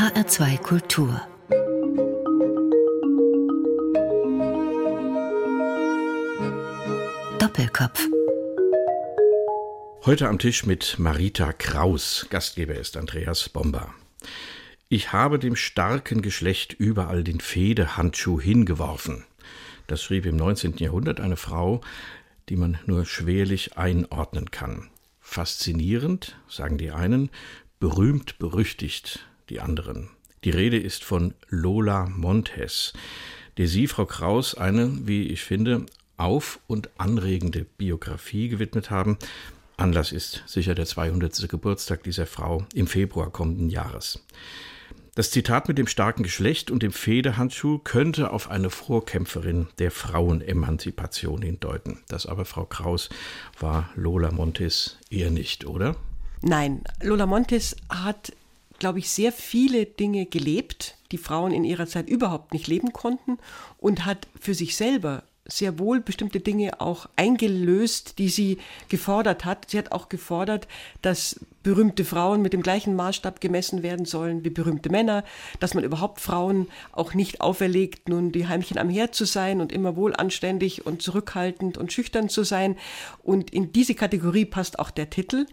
HR2 Kultur Doppelkopf Heute am Tisch mit Marita Kraus. Gastgeber ist Andreas Bomber. Ich habe dem starken Geschlecht überall den Fehdehandschuh hingeworfen. Das schrieb im 19. Jahrhundert eine Frau, die man nur schwerlich einordnen kann. Faszinierend, sagen die einen, berühmt berüchtigt die anderen. Die Rede ist von Lola Montes, der Sie, Frau Kraus, eine, wie ich finde, auf- und anregende Biografie gewidmet haben. Anlass ist sicher der 200. Geburtstag dieser Frau im Februar kommenden Jahres. Das Zitat mit dem starken Geschlecht und dem Federhandschuh könnte auf eine Vorkämpferin der Frauenemanzipation hindeuten. Das aber, Frau Kraus, war Lola Montes eher nicht, oder? Nein, Lola Montes hat, glaube ich, sehr viele Dinge gelebt, die Frauen in ihrer Zeit überhaupt nicht leben konnten und hat für sich selber sehr wohl bestimmte Dinge auch eingelöst, die sie gefordert hat. Sie hat auch gefordert, dass berühmte Frauen mit dem gleichen Maßstab gemessen werden sollen wie berühmte Männer, dass man überhaupt Frauen auch nicht auferlegt, nun die Heimchen am Herd zu sein und immer wohlanständig und zurückhaltend und schüchtern zu sein. Und in diese Kategorie passt auch der Titel.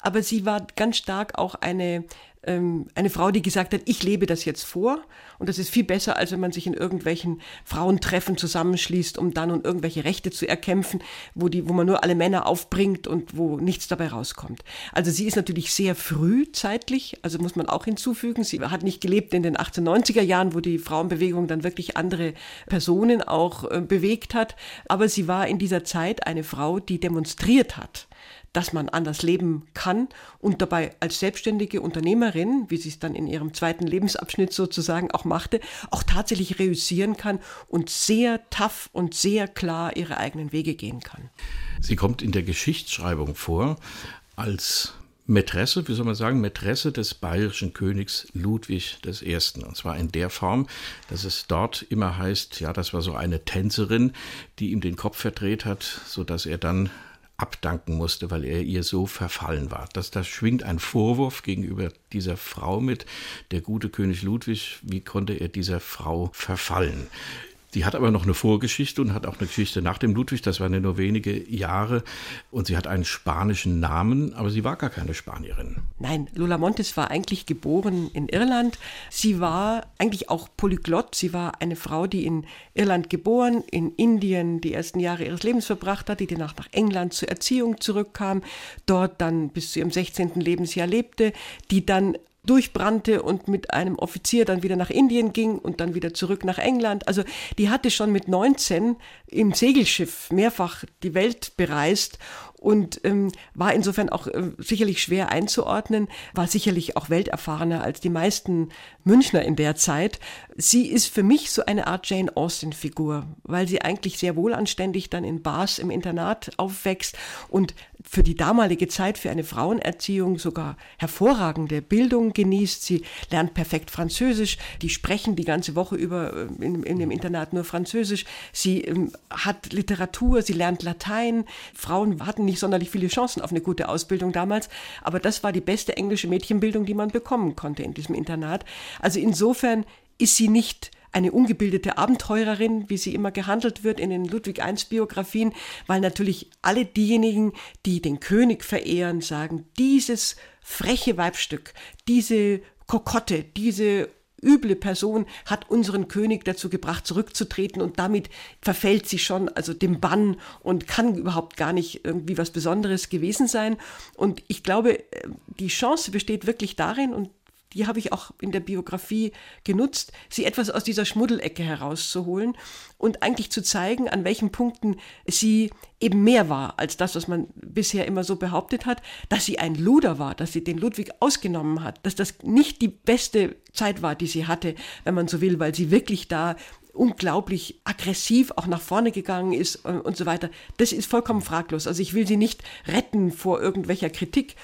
Aber sie war ganz stark auch eine ähm, eine Frau, die gesagt hat, ich lebe das jetzt vor. Und das ist viel besser, als wenn man sich in irgendwelchen Frauentreffen zusammenschließt, um dann und irgendwelche Rechte zu erkämpfen, wo, die, wo man nur alle Männer aufbringt und wo nichts dabei rauskommt. Also sie ist natürlich sehr früh zeitlich, also muss man auch hinzufügen, sie hat nicht gelebt in den 1890er Jahren, wo die Frauenbewegung dann wirklich andere Personen auch äh, bewegt hat, aber sie war in dieser Zeit eine Frau, die demonstriert hat, dass man anders leben kann und dabei als selbstständige Unternehmerin, wie sie es dann in ihrem zweiten Lebensabschnitt sozusagen auch machte, auch tatsächlich reüssieren kann und sehr tough und sehr klar ihre eigenen Wege gehen kann. Sie kommt in der Geschichtsschreibung vor als Mätresse, wie soll man sagen, Mätresse des bayerischen Königs Ludwig I. Und zwar in der Form, dass es dort immer heißt, ja, das war so eine Tänzerin, die ihm den Kopf verdreht hat, sodass er dann abdanken musste, weil er ihr so verfallen war. Das, das schwingt ein Vorwurf gegenüber dieser Frau mit. Der gute König Ludwig, wie konnte er dieser Frau verfallen? Die hat aber noch eine Vorgeschichte und hat auch eine Geschichte nach dem Ludwig, das waren ja nur wenige Jahre. Und sie hat einen spanischen Namen, aber sie war gar keine Spanierin. Nein, Lola Montes war eigentlich geboren in Irland. Sie war eigentlich auch Polyglott. Sie war eine Frau, die in Irland geboren, in Indien die ersten Jahre ihres Lebens verbracht hat, die danach nach England zur Erziehung zurückkam, dort dann bis zu ihrem 16. Lebensjahr lebte, die dann durchbrannte und mit einem Offizier dann wieder nach Indien ging und dann wieder zurück nach England. Also die hatte schon mit 19 im Segelschiff mehrfach die Welt bereist und ähm, war insofern auch äh, sicherlich schwer einzuordnen, war sicherlich auch welterfahrener als die meisten Münchner in der Zeit. Sie ist für mich so eine Art Jane Austen-Figur, weil sie eigentlich sehr wohlanständig dann in Bars im Internat aufwächst und für die damalige Zeit für eine Frauenerziehung sogar hervorragende Bildung genießt. Sie lernt perfekt Französisch, die sprechen die ganze Woche über äh, in, in dem Internat nur Französisch. Sie ähm, hat Literatur, sie lernt Latein. Frauen hatten nicht sonderlich viele Chancen auf eine gute Ausbildung damals, aber das war die beste englische Mädchenbildung, die man bekommen konnte in diesem Internat. Also insofern ist sie nicht eine ungebildete Abenteurerin, wie sie immer gehandelt wird in den Ludwig I Biografien, weil natürlich alle diejenigen, die den König verehren, sagen, dieses freche Weibstück, diese Kokotte, diese üble Person hat unseren König dazu gebracht, zurückzutreten und damit verfällt sie schon also dem Bann und kann überhaupt gar nicht irgendwie was Besonderes gewesen sein. Und ich glaube, die Chance besteht wirklich darin und die habe ich auch in der Biografie genutzt, sie etwas aus dieser Schmuddelecke herauszuholen und eigentlich zu zeigen, an welchen Punkten sie eben mehr war als das, was man bisher immer so behauptet hat, dass sie ein Luder war, dass sie den Ludwig ausgenommen hat, dass das nicht die beste Zeit war, die sie hatte, wenn man so will, weil sie wirklich da unglaublich aggressiv auch nach vorne gegangen ist und, und so weiter. Das ist vollkommen fraglos. Also ich will sie nicht retten vor irgendwelcher Kritik,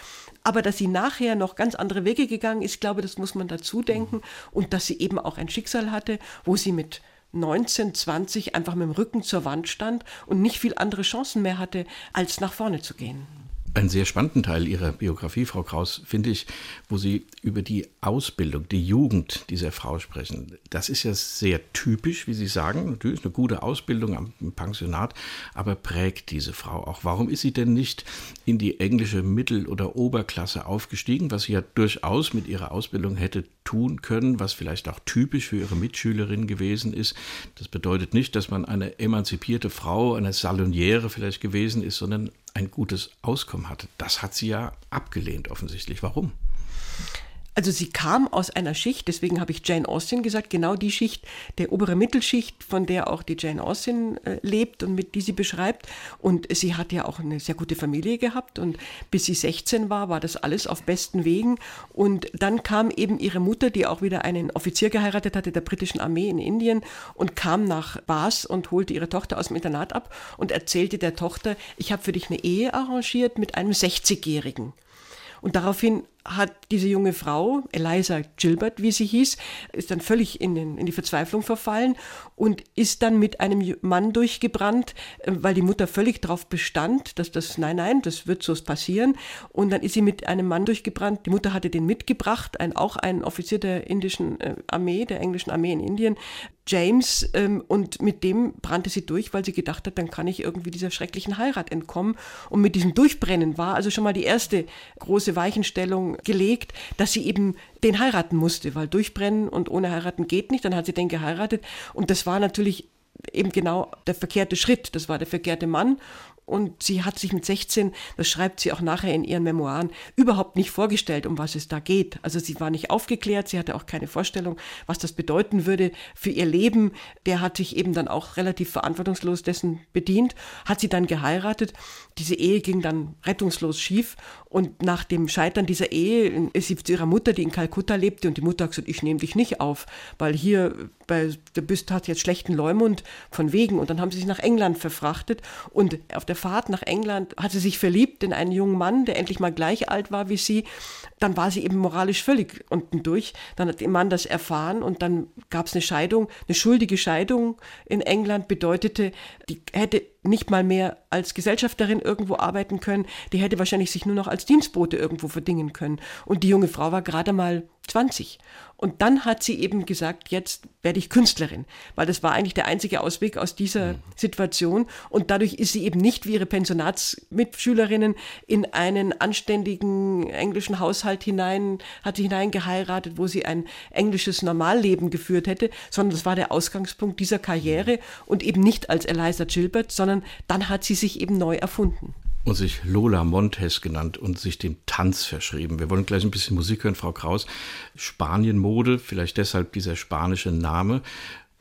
aber dass sie nachher noch ganz andere Wege gegangen ist, glaube, das muss man dazu denken. Und dass sie eben auch ein Schicksal hatte, wo sie mit 19, 20 einfach mit dem Rücken zur Wand stand und nicht viel andere Chancen mehr hatte, als nach vorne zu gehen. Einen sehr spannenden Teil Ihrer Biografie, Frau Kraus, finde ich, wo Sie über die Ausbildung, die Jugend dieser Frau sprechen. Das ist ja sehr typisch, wie Sie sagen. Natürlich eine gute Ausbildung am Pensionat, aber prägt diese Frau auch. Warum ist sie denn nicht in die englische Mittel- oder Oberklasse aufgestiegen, was sie ja durchaus mit ihrer Ausbildung hätte tun können, was vielleicht auch typisch für ihre Mitschülerin gewesen ist? Das bedeutet nicht, dass man eine emanzipierte Frau, eine Saloniere vielleicht gewesen ist, sondern ein gutes Auskommen hatte. Das hat sie ja abgelehnt offensichtlich. Warum? Also sie kam aus einer Schicht, deswegen habe ich Jane Austen gesagt, genau die Schicht der obere Mittelschicht, von der auch die Jane Austen äh, lebt und mit die sie beschreibt. Und sie hat ja auch eine sehr gute Familie gehabt und bis sie 16 war, war das alles auf besten Wegen. Und dann kam eben ihre Mutter, die auch wieder einen Offizier geheiratet hatte der britischen Armee in Indien und kam nach Bas und holte ihre Tochter aus dem Internat ab und erzählte der Tochter, ich habe für dich eine Ehe arrangiert mit einem 60-Jährigen. Und daraufhin hat diese junge Frau, Eliza Gilbert, wie sie hieß, ist dann völlig in, den, in, die Verzweiflung verfallen und ist dann mit einem Mann durchgebrannt, äh, weil die Mutter völlig darauf bestand, dass das, nein, nein, das wird so passieren. Und dann ist sie mit einem Mann durchgebrannt. Die Mutter hatte den mitgebracht, ein, auch ein Offizier der indischen äh, Armee, der englischen Armee in Indien, James ähm, und mit dem brannte sie durch, weil sie gedacht hat, dann kann ich irgendwie dieser schrecklichen Heirat entkommen. Und mit diesem Durchbrennen war also schon mal die erste große Weichenstellung gelegt, dass sie eben den heiraten musste, weil durchbrennen und ohne heiraten geht nicht. Dann hat sie den geheiratet und das war natürlich eben genau der verkehrte Schritt. Das war der verkehrte Mann und sie hat sich mit 16, das schreibt sie auch nachher in ihren Memoiren, überhaupt nicht vorgestellt, um was es da geht. Also sie war nicht aufgeklärt, sie hatte auch keine Vorstellung, was das bedeuten würde für ihr Leben. Der hat sich eben dann auch relativ verantwortungslos dessen bedient, hat sie dann geheiratet. Diese Ehe ging dann rettungslos schief und nach dem Scheitern dieser Ehe ist sie zu ihrer Mutter, die in Kalkutta lebte und die Mutter hat gesagt, ich nehme dich nicht auf, weil hier bei, der Büst hat jetzt schlechten Leumund von wegen und dann haben sie sich nach England verfrachtet und auf der Fahrt nach England hat sie sich verliebt in einen jungen Mann, der endlich mal gleich alt war wie sie. Dann war sie eben moralisch völlig unten durch. Dann hat der Mann das erfahren und dann gab es eine Scheidung. Eine schuldige Scheidung in England bedeutete, die hätte nicht mal mehr als Gesellschafterin irgendwo arbeiten können. Die hätte wahrscheinlich sich nur noch als Dienstbote irgendwo verdingen können. Und die junge Frau war gerade mal 20. Und dann hat sie eben gesagt, jetzt werde ich Künstlerin, weil das war eigentlich der einzige Ausweg aus dieser mhm. Situation. Und dadurch ist sie eben nicht wie ihre Pensionatsmitschülerinnen in einen anständigen englischen Haushalt hinein, hat sie hineingeheiratet, wo sie ein englisches Normalleben geführt hätte, sondern das war der Ausgangspunkt dieser Karriere und eben nicht als Eliza Gilbert, sondern dann hat sie sich eben neu erfunden und sich Lola Montes genannt und sich dem Tanz verschrieben. Wir wollen gleich ein bisschen Musik hören, Frau Kraus. Spanienmode, vielleicht deshalb dieser spanische Name.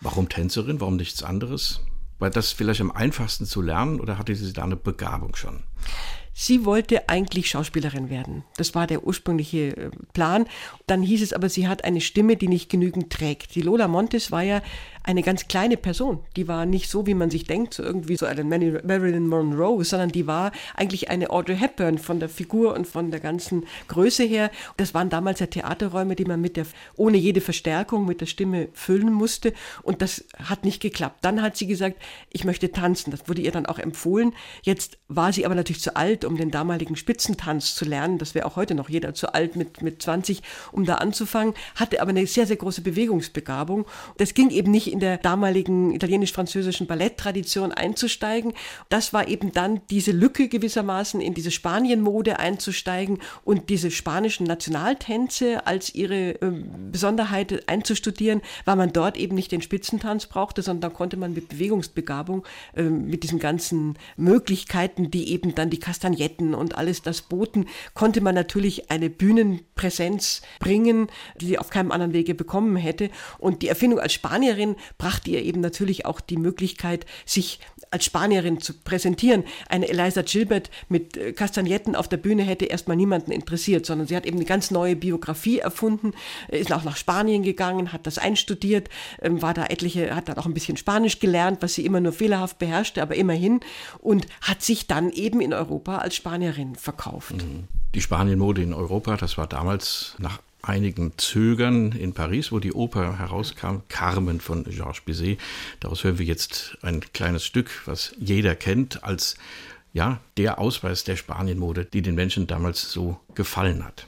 Warum Tänzerin? Warum nichts anderes? War das vielleicht am einfachsten zu lernen oder hatte sie da eine Begabung schon? Sie wollte eigentlich Schauspielerin werden. Das war der ursprüngliche äh, Plan. Dann hieß es aber, sie hat eine Stimme, die nicht genügend trägt. Die Lola Montes war ja eine ganz kleine Person. Die war nicht so, wie man sich denkt, so irgendwie so eine Marilyn Monroe, sondern die war eigentlich eine Audrey Hepburn von der Figur und von der ganzen Größe her. Das waren damals ja Theaterräume, die man mit der, ohne jede Verstärkung mit der Stimme füllen musste. Und das hat nicht geklappt. Dann hat sie gesagt, ich möchte tanzen. Das wurde ihr dann auch empfohlen. Jetzt war sie aber natürlich zu alt, um den damaligen Spitzentanz zu lernen. Das wäre auch heute noch jeder zu alt mit, mit 20, um da anzufangen. Hatte aber eine sehr, sehr große Bewegungsbegabung. Das ging eben nicht in der damaligen italienisch-französischen Balletttradition einzusteigen. Das war eben dann diese Lücke gewissermaßen in diese Spanienmode einzusteigen und diese spanischen Nationaltänze als ihre äh, Besonderheit einzustudieren, weil man dort eben nicht den Spitzentanz brauchte, sondern da konnte man mit Bewegungsbegabung, äh, mit diesen ganzen Möglichkeiten, die eben dann die Kastagnetten und alles das boten, konnte man natürlich eine Bühnenpräsenz bringen, die sie auf keinem anderen Wege bekommen hätte. Und die Erfindung als Spanierin brachte ihr eben natürlich auch die Möglichkeit, sich als Spanierin zu präsentieren. Eine Eliza Gilbert mit äh, Kastagnetten auf der Bühne hätte erstmal niemanden interessiert, sondern sie hat eben eine ganz neue Biografie erfunden, äh, ist auch nach Spanien gegangen, hat das einstudiert, ähm, war da etliche, hat dann auch ein bisschen Spanisch gelernt, was sie immer nur fehlerhaft beherrschte, aber immerhin und hat sich dann eben in Europa als Spanierin verkauft. Mhm. Die Spanienmode in Europa, das war damals nach einigen Zögern in Paris, wo die Oper herauskam, Carmen von Georges Bizet. Daraus hören wir jetzt ein kleines Stück, was jeder kennt als ja, der Ausweis der Spanienmode, die den Menschen damals so gefallen hat.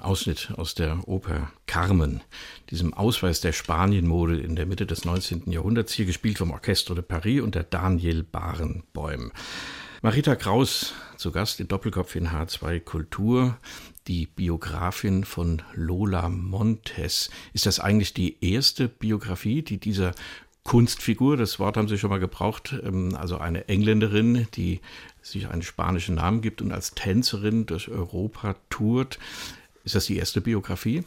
Ausschnitt aus der Oper Carmen, diesem Ausweis der Spanienmode in der Mitte des 19. Jahrhunderts, hier gespielt vom Orchestre de Paris unter Daniel Barenbäum. Marita Kraus zu Gast in Doppelkopf in H2 Kultur, die Biografin von Lola Montes. Ist das eigentlich die erste Biografie, die dieser Kunstfigur, das Wort haben Sie schon mal gebraucht, ähm, also eine Engländerin, die sich einen spanischen Namen gibt und als Tänzerin durch Europa tourt. Ist das die erste Biografie?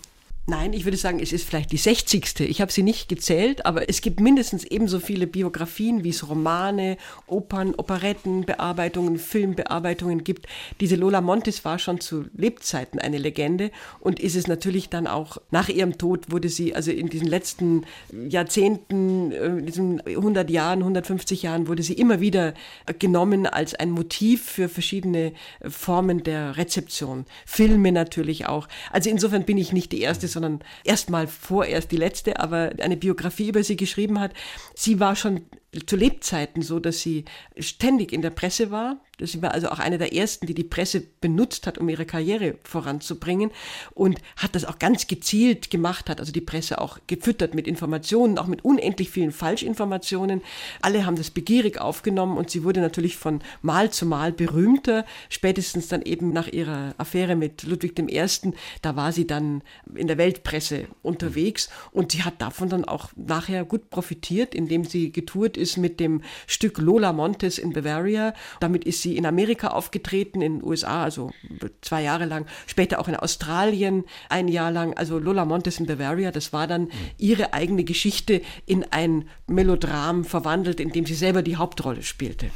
Nein, ich würde sagen, es ist vielleicht die 60. Ich habe sie nicht gezählt, aber es gibt mindestens ebenso viele Biografien, wie es Romane, Opern, Operetten, Bearbeitungen, Filmbearbeitungen gibt. Diese Lola Montes war schon zu Lebzeiten eine Legende und ist es natürlich dann auch nach ihrem Tod wurde sie, also in diesen letzten Jahrzehnten, äh, in diesen 100 Jahren, 150 Jahren wurde sie immer wieder genommen als ein Motiv für verschiedene Formen der Rezeption. Filme natürlich auch. Also insofern bin ich nicht die erste sondern erstmal vorerst die letzte, aber eine Biografie über sie geschrieben hat. Sie war schon zu Lebzeiten so, dass sie ständig in der Presse war. Sie war also auch eine der ersten, die die Presse benutzt hat, um ihre Karriere voranzubringen und hat das auch ganz gezielt gemacht, hat also die Presse auch gefüttert mit Informationen, auch mit unendlich vielen Falschinformationen. Alle haben das begierig aufgenommen und sie wurde natürlich von Mal zu Mal berühmter, spätestens dann eben nach ihrer Affäre mit Ludwig I., da war sie dann in der Weltpresse unterwegs und sie hat davon dann auch nachher gut profitiert, indem sie getourt ist mit dem Stück Lola Montes in Bavaria. Damit ist sie in Amerika aufgetreten, in den USA, also zwei Jahre lang, später auch in Australien ein Jahr lang. Also Lola Montes in Bavaria, das war dann ihre eigene Geschichte in ein Melodram verwandelt, in dem sie selber die Hauptrolle spielte.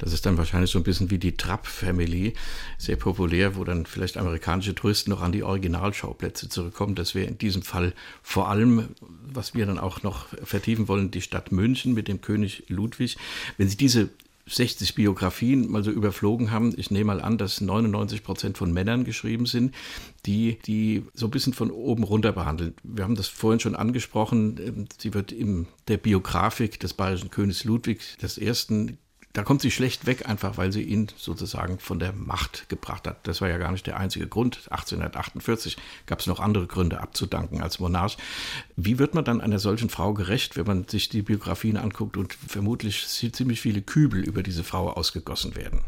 Das ist dann wahrscheinlich so ein bisschen wie die Trapp Family, sehr populär, wo dann vielleicht amerikanische Touristen noch an die Originalschauplätze zurückkommen. Das wäre in diesem Fall vor allem, was wir dann auch noch vertiefen wollen, die Stadt München mit dem König Ludwig. Wenn Sie diese 60 Biografien mal so überflogen haben. Ich nehme mal an, dass 99 Prozent von Männern geschrieben sind, die die so ein bisschen von oben runter behandeln. Wir haben das vorhin schon angesprochen. Sie wird in der Biografik des bayerischen Königs Ludwig I da kommt sie schlecht weg, einfach weil sie ihn sozusagen von der Macht gebracht hat. Das war ja gar nicht der einzige Grund. 1848 gab es noch andere Gründe abzudanken als Monarch. Wie wird man dann einer solchen Frau gerecht, wenn man sich die Biografien anguckt und vermutlich ziemlich viele Kübel über diese Frau ausgegossen werden?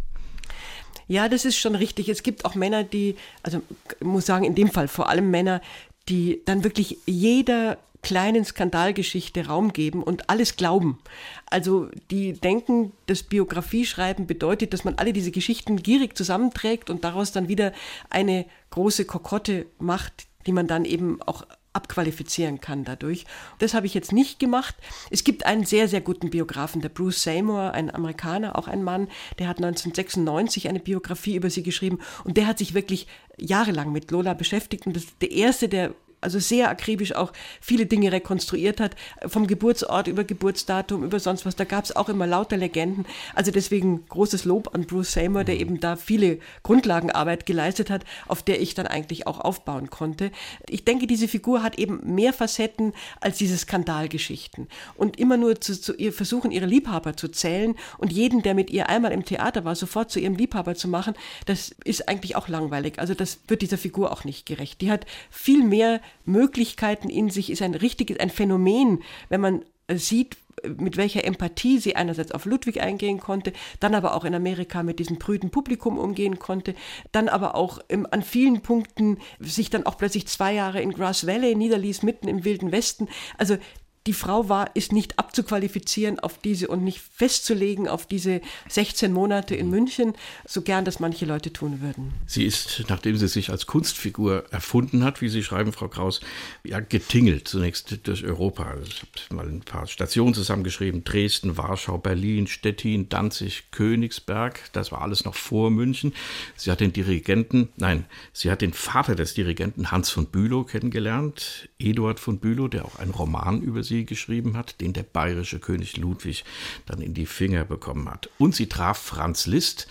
Ja, das ist schon richtig. Es gibt auch Männer, die, also ich muss sagen, in dem Fall vor allem Männer, die dann wirklich jeder kleinen Skandalgeschichte Raum geben und alles glauben. Also die denken, das Biografieschreiben bedeutet, dass man alle diese Geschichten gierig zusammenträgt und daraus dann wieder eine große Kokotte macht, die man dann eben auch abqualifizieren kann dadurch. Das habe ich jetzt nicht gemacht. Es gibt einen sehr, sehr guten Biografen, der Bruce Seymour, ein Amerikaner, auch ein Mann, der hat 1996 eine Biografie über sie geschrieben und der hat sich wirklich jahrelang mit Lola beschäftigt und das ist der erste, der also sehr akribisch auch viele Dinge rekonstruiert hat, vom Geburtsort über Geburtsdatum, über sonst was. Da gab es auch immer lauter Legenden. Also deswegen großes Lob an Bruce Seymour, der mhm. eben da viele Grundlagenarbeit geleistet hat, auf der ich dann eigentlich auch aufbauen konnte. Ich denke, diese Figur hat eben mehr Facetten als diese Skandalgeschichten. Und immer nur zu, zu ihr versuchen, ihre Liebhaber zu zählen und jeden, der mit ihr einmal im Theater war, sofort zu ihrem Liebhaber zu machen, das ist eigentlich auch langweilig. Also das wird dieser Figur auch nicht gerecht. Die hat viel mehr Möglichkeiten in sich ist ein richtiges, ein Phänomen, wenn man äh, sieht, mit welcher Empathie sie einerseits auf Ludwig eingehen konnte, dann aber auch in Amerika mit diesem prüden Publikum umgehen konnte, dann aber auch im, an vielen Punkten sich dann auch plötzlich zwei Jahre in Grass Valley niederließ, mitten im Wilden Westen. Also die Frau war, ist nicht abzuqualifizieren auf diese und nicht festzulegen auf diese 16 Monate in München, so gern das manche Leute tun würden. Sie ist, nachdem sie sich als Kunstfigur erfunden hat, wie Sie schreiben, Frau Kraus, ja, getingelt zunächst durch Europa. Ich habe mal ein paar Stationen zusammengeschrieben: Dresden, Warschau, Berlin, Stettin, Danzig, Königsberg. Das war alles noch vor München. Sie hat den Dirigenten, nein, sie hat den Vater des Dirigenten Hans von Bülow kennengelernt, Eduard von Bülow, der auch einen Roman über sie sie geschrieben hat, den der bayerische König Ludwig dann in die Finger bekommen hat. Und sie traf Franz Liszt,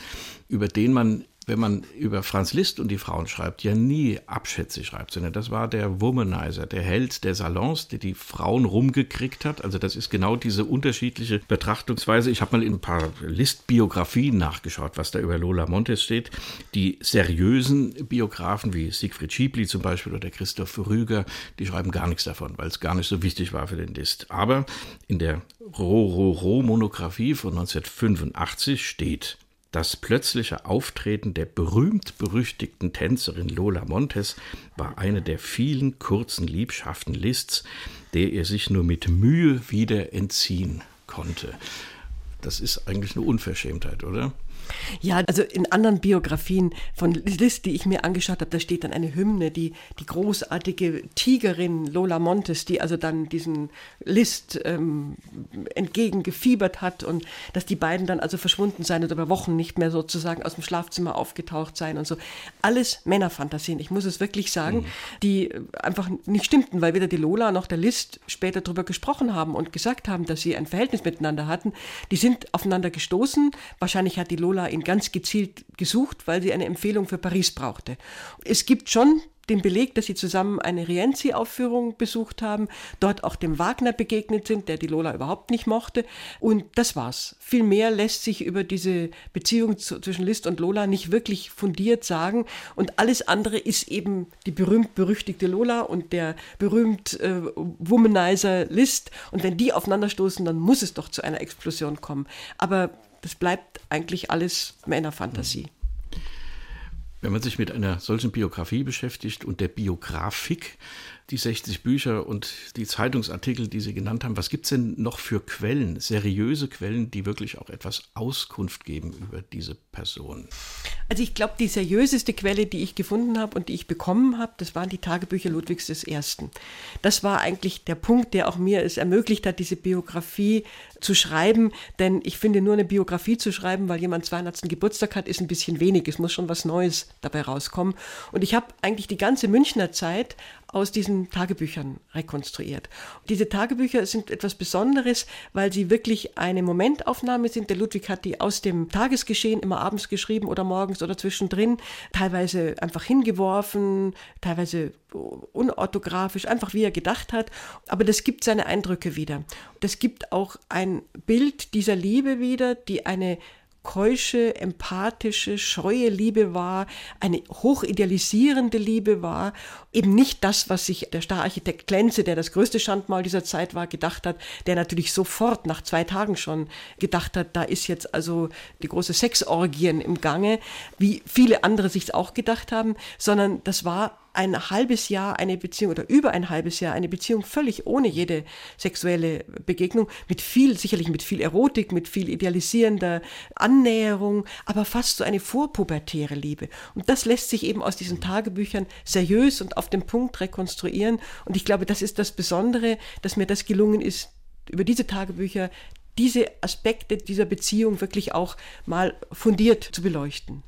über den man wenn man über Franz Liszt und die Frauen schreibt, ja nie abschätzig schreibt, sondern das war der Womanizer, der Held der Salons, der die Frauen rumgekriegt hat. Also das ist genau diese unterschiedliche Betrachtungsweise. Ich habe mal in ein paar List-Biografien nachgeschaut, was da über Lola Montes steht. Die seriösen Biografen wie Siegfried Schiebli zum Beispiel oder Christoph Rüger, die schreiben gar nichts davon, weil es gar nicht so wichtig war für den List. Aber in der Ro-Ro-Ro-Monographie von 1985 steht, das plötzliche Auftreten der berühmt-berüchtigten Tänzerin Lola Montes war eine der vielen kurzen Liebschaften Liszt's, der er sich nur mit Mühe wieder entziehen konnte. Das ist eigentlich eine Unverschämtheit, oder? Ja, also in anderen Biografien von Liszt, die ich mir angeschaut habe, da steht dann eine Hymne, die, die großartige Tigerin Lola Montes, die also dann diesen Liszt ähm, entgegengefiebert hat und dass die beiden dann also verschwunden seien oder über Wochen nicht mehr sozusagen aus dem Schlafzimmer aufgetaucht seien und so. Alles Männerfantasien, ich muss es wirklich sagen, mhm. die einfach nicht stimmten, weil weder die Lola noch der Liszt später darüber gesprochen haben und gesagt haben, dass sie ein Verhältnis miteinander hatten. Die sind aufeinander gestoßen. Wahrscheinlich hat die Lola Lola ihn ganz gezielt gesucht, weil sie eine Empfehlung für Paris brauchte. Es gibt schon den Beleg, dass sie zusammen eine Rienzi-Aufführung besucht haben, dort auch dem Wagner begegnet sind, der die Lola überhaupt nicht mochte. Und das war's. Viel mehr lässt sich über diese Beziehung zwischen Liszt und Lola nicht wirklich fundiert sagen. Und alles andere ist eben die berühmt-berüchtigte Lola und der berühmt äh, Womanizer Liszt. Und wenn die aufeinanderstoßen, dann muss es doch zu einer Explosion kommen. Aber das bleibt eigentlich alles Männerfantasie. Wenn man sich mit einer solchen Biografie beschäftigt und der Biografik, die 60 Bücher und die Zeitungsartikel, die Sie genannt haben, was gibt es denn noch für Quellen, seriöse Quellen, die wirklich auch etwas Auskunft geben über diese Person? Also ich glaube, die seriöseste Quelle, die ich gefunden habe und die ich bekommen habe, das waren die Tagebücher Ludwigs I. Das war eigentlich der Punkt, der auch mir es ermöglicht hat, diese Biografie zu schreiben. Denn ich finde, nur eine Biografie zu schreiben, weil jemand 200. Geburtstag hat, ist ein bisschen wenig. Es muss schon was Neues dabei rauskommen. Und ich habe eigentlich die ganze Münchner Zeit aus diesen Tagebüchern rekonstruiert. Diese Tagebücher sind etwas Besonderes, weil sie wirklich eine Momentaufnahme sind. Der Ludwig hat die aus dem Tagesgeschehen immer abends geschrieben oder morgens oder zwischendrin, teilweise einfach hingeworfen, teilweise unorthografisch, einfach wie er gedacht hat. Aber das gibt seine Eindrücke wieder. Das gibt auch ein Bild dieser Liebe wieder, die eine keusche, empathische, scheue Liebe war, eine hochidealisierende Liebe war, eben nicht das, was sich der Stararchitekt Klenze, der das größte Schandmal dieser Zeit war, gedacht hat, der natürlich sofort nach zwei Tagen schon gedacht hat, da ist jetzt also die große Sexorgien im Gange, wie viele andere sich auch gedacht haben, sondern das war ein halbes Jahr eine Beziehung oder über ein halbes Jahr eine Beziehung völlig ohne jede sexuelle Begegnung, mit viel, sicherlich mit viel Erotik, mit viel idealisierender Annäherung, aber fast so eine vorpubertäre Liebe. Und das lässt sich eben aus diesen Tagebüchern seriös und auf den Punkt rekonstruieren. Und ich glaube, das ist das Besondere, dass mir das gelungen ist, über diese Tagebücher diese Aspekte dieser Beziehung wirklich auch mal fundiert zu beleuchten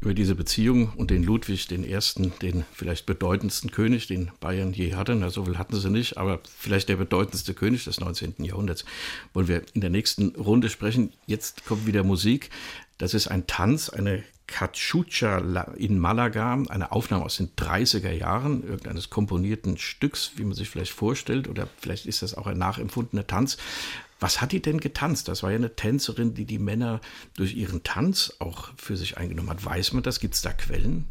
über diese Beziehung und den Ludwig den ersten, den vielleicht bedeutendsten König, den Bayern je hatte. Na, so viel hatten sie nicht, aber vielleicht der bedeutendste König des 19. Jahrhunderts, wollen wir in der nächsten Runde sprechen. Jetzt kommt wieder Musik. Das ist ein Tanz, eine Cachucha in Malaga, eine Aufnahme aus den 30er Jahren, irgendeines komponierten Stücks, wie man sich vielleicht vorstellt, oder vielleicht ist das auch ein nachempfundener Tanz. Was hat die denn getanzt? Das war ja eine Tänzerin, die die Männer durch ihren Tanz auch für sich eingenommen hat. Weiß man das? Gibt es da Quellen?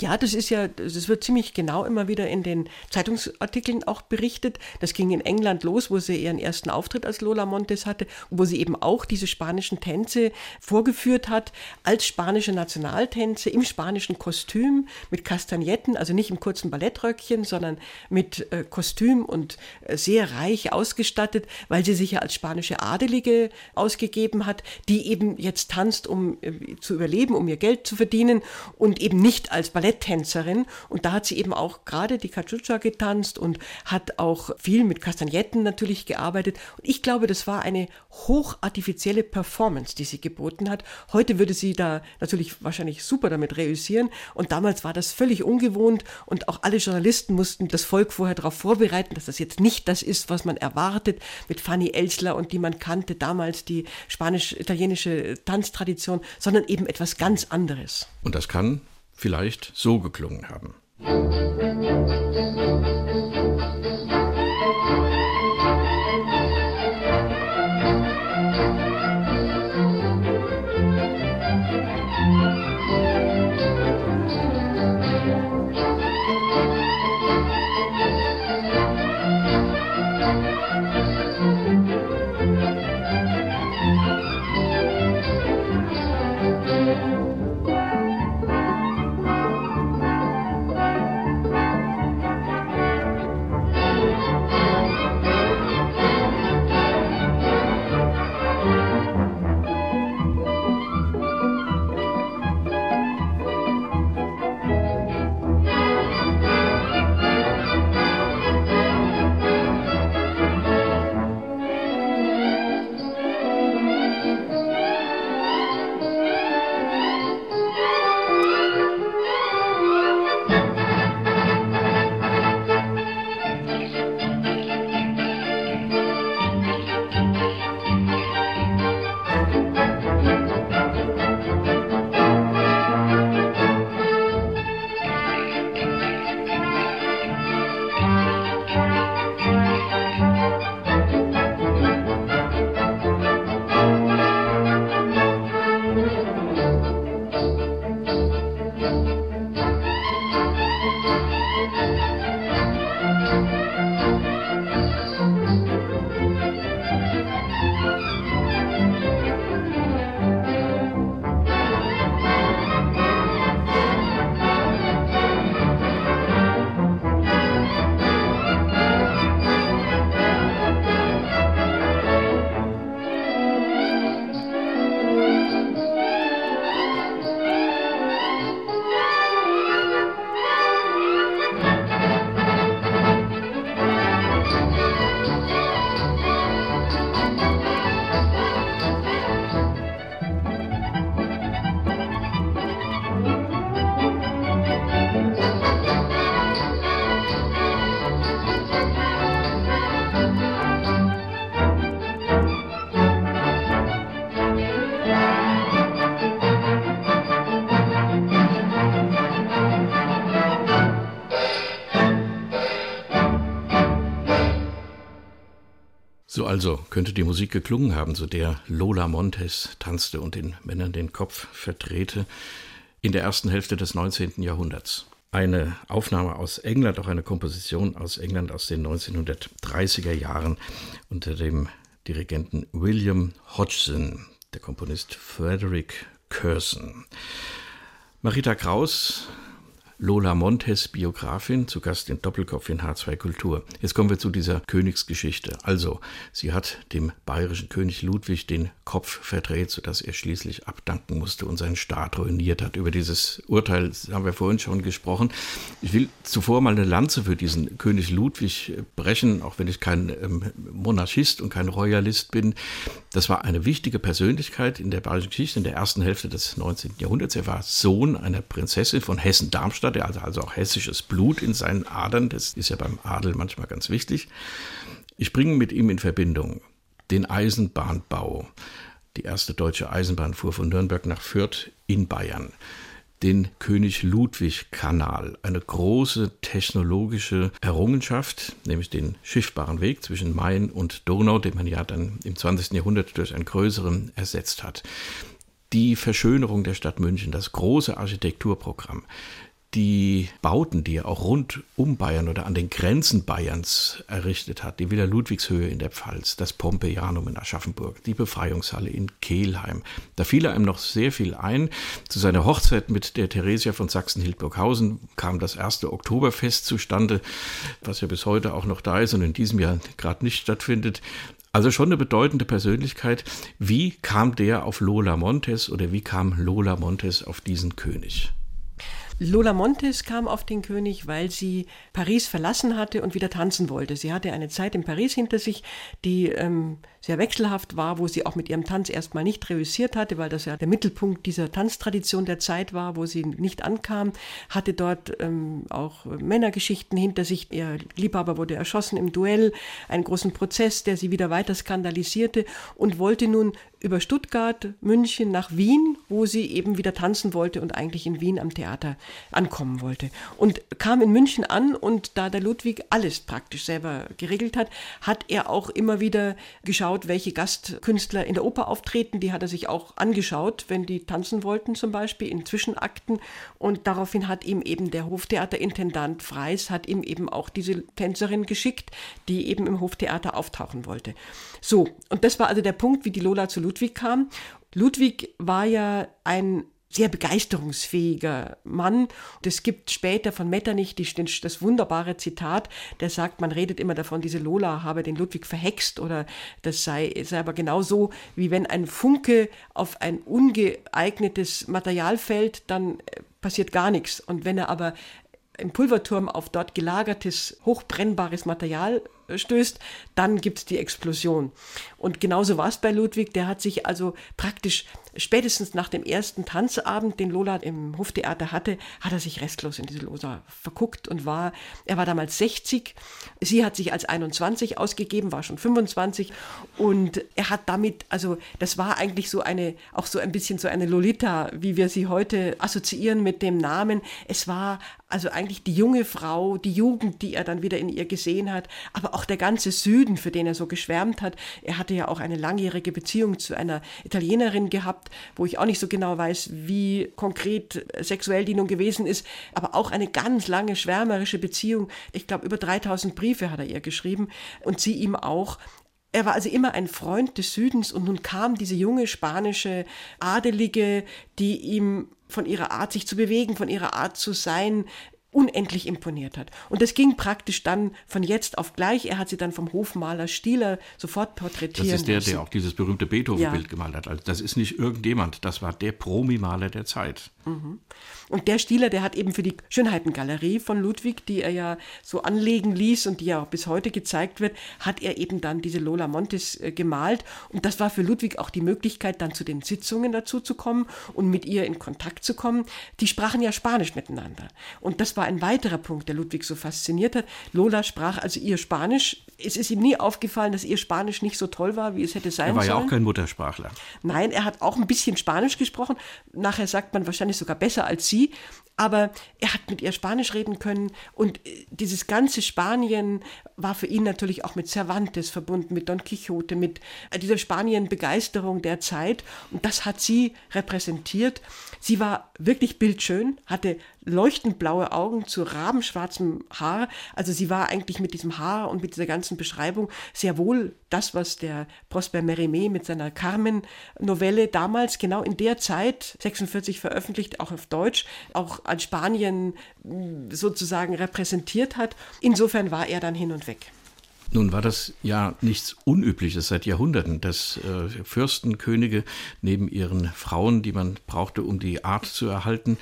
Ja, das ist ja, das wird ziemlich genau immer wieder in den Zeitungsartikeln auch berichtet. Das ging in England los, wo sie ihren ersten Auftritt als Lola Montes hatte, wo sie eben auch diese spanischen Tänze vorgeführt hat, als spanische Nationaltänze im spanischen Kostüm mit Kastagnetten, also nicht im kurzen Ballettröckchen, sondern mit äh, Kostüm und äh, sehr reich ausgestattet, weil sie sich ja als spanische Adelige ausgegeben hat, die eben jetzt tanzt, um äh, zu überleben, um ihr Geld zu verdienen und eben nicht als Balletttänzerin. Und da hat sie eben auch gerade die Cachucha getanzt und hat auch viel mit Kastagnetten natürlich gearbeitet. Und ich glaube, das war eine hochartifizielle Performance, die sie geboten hat. Heute würde sie da natürlich wahrscheinlich super damit reüssieren. Und damals war das völlig ungewohnt und auch alle Journalisten mussten das Volk vorher darauf vorbereiten, dass das jetzt nicht das ist, was man erwartet mit Fanny Und die man kannte damals, die spanisch-italienische Tanztradition, sondern eben etwas ganz anderes. Und das kann vielleicht so geklungen haben. Also könnte die Musik geklungen haben, zu der Lola Montes tanzte und den Männern den Kopf verdrehte in der ersten Hälfte des 19. Jahrhunderts. Eine Aufnahme aus England, auch eine Komposition aus England aus den 1930er Jahren unter dem Dirigenten William Hodgson, der Komponist Frederick Curson. Marita Kraus Lola Montes Biografin, zu Gast in Doppelkopf in H2 Kultur. Jetzt kommen wir zu dieser Königsgeschichte. Also, sie hat dem bayerischen König Ludwig den Kopf verdreht, sodass er schließlich abdanken musste und seinen Staat ruiniert hat. Über dieses Urteil haben wir vorhin schon gesprochen. Ich will zuvor mal eine Lanze für diesen König Ludwig brechen, auch wenn ich kein ähm, Monarchist und kein Royalist bin. Das war eine wichtige Persönlichkeit in der bayerischen Geschichte in der ersten Hälfte des 19. Jahrhunderts. Er war Sohn einer Prinzessin von Hessen-Darmstadt. Er hatte also auch hessisches Blut in seinen Adern. Das ist ja beim Adel manchmal ganz wichtig. Ich bringe mit ihm in Verbindung den Eisenbahnbau. Die erste deutsche Eisenbahn fuhr von Nürnberg nach Fürth in Bayern den König Ludwig Kanal, eine große technologische Errungenschaft, nämlich den schiffbaren Weg zwischen Main und Donau, den man ja dann im 20. Jahrhundert durch einen größeren ersetzt hat. Die Verschönerung der Stadt München, das große Architekturprogramm, die Bauten, die er auch rund um Bayern oder an den Grenzen Bayerns errichtet hat, die Villa Ludwigshöhe in der Pfalz, das Pompeianum in Aschaffenburg, die Befreiungshalle in Kehlheim. Da fiel einem noch sehr viel ein. Zu seiner Hochzeit mit der Theresia von Sachsen-Hildburghausen kam das erste Oktoberfest zustande, was ja bis heute auch noch da ist und in diesem Jahr gerade nicht stattfindet. Also schon eine bedeutende Persönlichkeit. Wie kam der auf Lola Montes oder wie kam Lola Montes auf diesen König? Lola Montes kam auf den König, weil sie Paris verlassen hatte und wieder tanzen wollte. Sie hatte eine Zeit in Paris hinter sich, die ähm, sehr wechselhaft war, wo sie auch mit ihrem Tanz erstmal nicht reüssiert hatte, weil das ja der Mittelpunkt dieser Tanztradition der Zeit war, wo sie nicht ankam, hatte dort ähm, auch Männergeschichten hinter sich. Ihr Liebhaber wurde erschossen im Duell, einen großen Prozess, der sie wieder weiter skandalisierte und wollte nun über Stuttgart, München nach Wien, wo sie eben wieder tanzen wollte und eigentlich in Wien am Theater ankommen wollte. Und kam in München an und da der Ludwig alles praktisch selber geregelt hat, hat er auch immer wieder geschaut, welche Gastkünstler in der Oper auftreten. Die hat er sich auch angeschaut, wenn die tanzen wollten zum Beispiel in Zwischenakten. Und daraufhin hat ihm eben der Hoftheaterintendant Freis hat ihm eben auch diese Tänzerin geschickt, die eben im Hoftheater auftauchen wollte. So, und das war also der Punkt, wie die Lola zu Ludwig kam. Ludwig war ja ein sehr begeisterungsfähiger Mann. Und es gibt später von Metternich das wunderbare Zitat, der sagt, man redet immer davon, diese Lola habe den Ludwig verhext oder das sei, sei aber genauso, wie wenn ein Funke auf ein ungeeignetes Material fällt, dann äh, passiert gar nichts. Und wenn er aber im Pulverturm auf dort gelagertes, hochbrennbares Material stößt, dann gibt es die Explosion. Und genauso war es bei Ludwig. Der hat sich also praktisch spätestens nach dem ersten Tanzabend, den Lola im Hoftheater hatte, hat er sich restlos in diese Lola verguckt und war, er war damals 60. Sie hat sich als 21 ausgegeben, war schon 25 und er hat damit, also das war eigentlich so eine, auch so ein bisschen so eine Lolita, wie wir sie heute assoziieren mit dem Namen. Es war also eigentlich die junge Frau, die Jugend, die er dann wieder in ihr gesehen hat, aber auch der ganze Süden, für den er so geschwärmt hat. Er hatte ja auch eine langjährige Beziehung zu einer Italienerin gehabt, wo ich auch nicht so genau weiß, wie konkret sexuell die nun gewesen ist, aber auch eine ganz lange schwärmerische Beziehung. Ich glaube, über 3000 Briefe hat er ihr geschrieben und sie ihm auch. Er war also immer ein Freund des Südens und nun kam diese junge spanische Adelige, die ihm von ihrer Art sich zu bewegen, von ihrer Art zu sein, unendlich imponiert hat. Und das ging praktisch dann von jetzt auf gleich. Er hat sie dann vom Hofmaler Stieler sofort porträtiert. Das ist der, der auch dieses berühmte Beethoven-Bild ja. gemalt hat. Also das ist nicht irgendjemand, das war der Promi-Maler der Zeit. Mhm. Und der Stieler, der hat eben für die Schönheitengalerie von Ludwig, die er ja so anlegen ließ und die ja auch bis heute gezeigt wird, hat er eben dann diese Lola Montes äh, gemalt. Und das war für Ludwig auch die Möglichkeit, dann zu den Sitzungen dazu zu kommen und mit ihr in Kontakt zu kommen. Die sprachen ja Spanisch miteinander. Und das war ein weiterer Punkt, der Ludwig so fasziniert hat. Lola sprach also ihr Spanisch. Es ist ihm nie aufgefallen, dass ihr Spanisch nicht so toll war, wie es hätte sein sollen. Er war sollen. ja auch kein Muttersprachler. Nein, er hat auch ein bisschen Spanisch gesprochen. Nachher sagt man wahrscheinlich sogar besser als sie. aber er hat mit ihr Spanisch reden können und äh, dieses ganze Spanien war für ihn natürlich auch mit Cervantes verbunden, mit Don Quixote, mit äh, dieser Spanien-Begeisterung der Zeit und das hat sie repräsentiert. Sie war wirklich bildschön, hatte leuchtend blaue Augen zu rabenschwarzem Haar. Also sie war eigentlich mit diesem Haar und mit dieser ganzen Beschreibung sehr wohl das, was der Prosper Mérimée mit seiner Carmen-Novelle damals genau in der Zeit, 46 veröffentlicht, auch auf Deutsch, auch an Spanien mm, sozusagen repräsentiert hat. Insofern war er dann hin und weg. Nun war das ja nichts Unübliches seit Jahrhunderten, dass äh, Fürstenkönige neben ihren Frauen, die man brauchte, um die Art zu erhalten,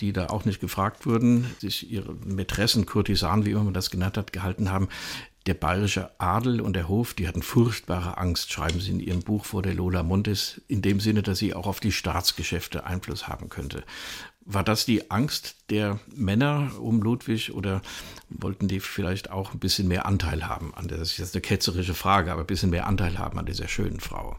die da auch nicht gefragt wurden, sich ihre Mätressen, Kurtisanen, wie immer man das genannt hat, gehalten haben. Der bayerische Adel und der Hof, die hatten furchtbare Angst, schreiben sie in ihrem Buch vor der Lola Montes, in dem Sinne, dass sie auch auf die Staatsgeschäfte Einfluss haben könnte. War das die Angst der Männer um Ludwig oder wollten die vielleicht auch ein bisschen mehr Anteil haben an der, das ist jetzt eine ketzerische Frage, aber ein bisschen mehr Anteil haben an dieser schönen Frau?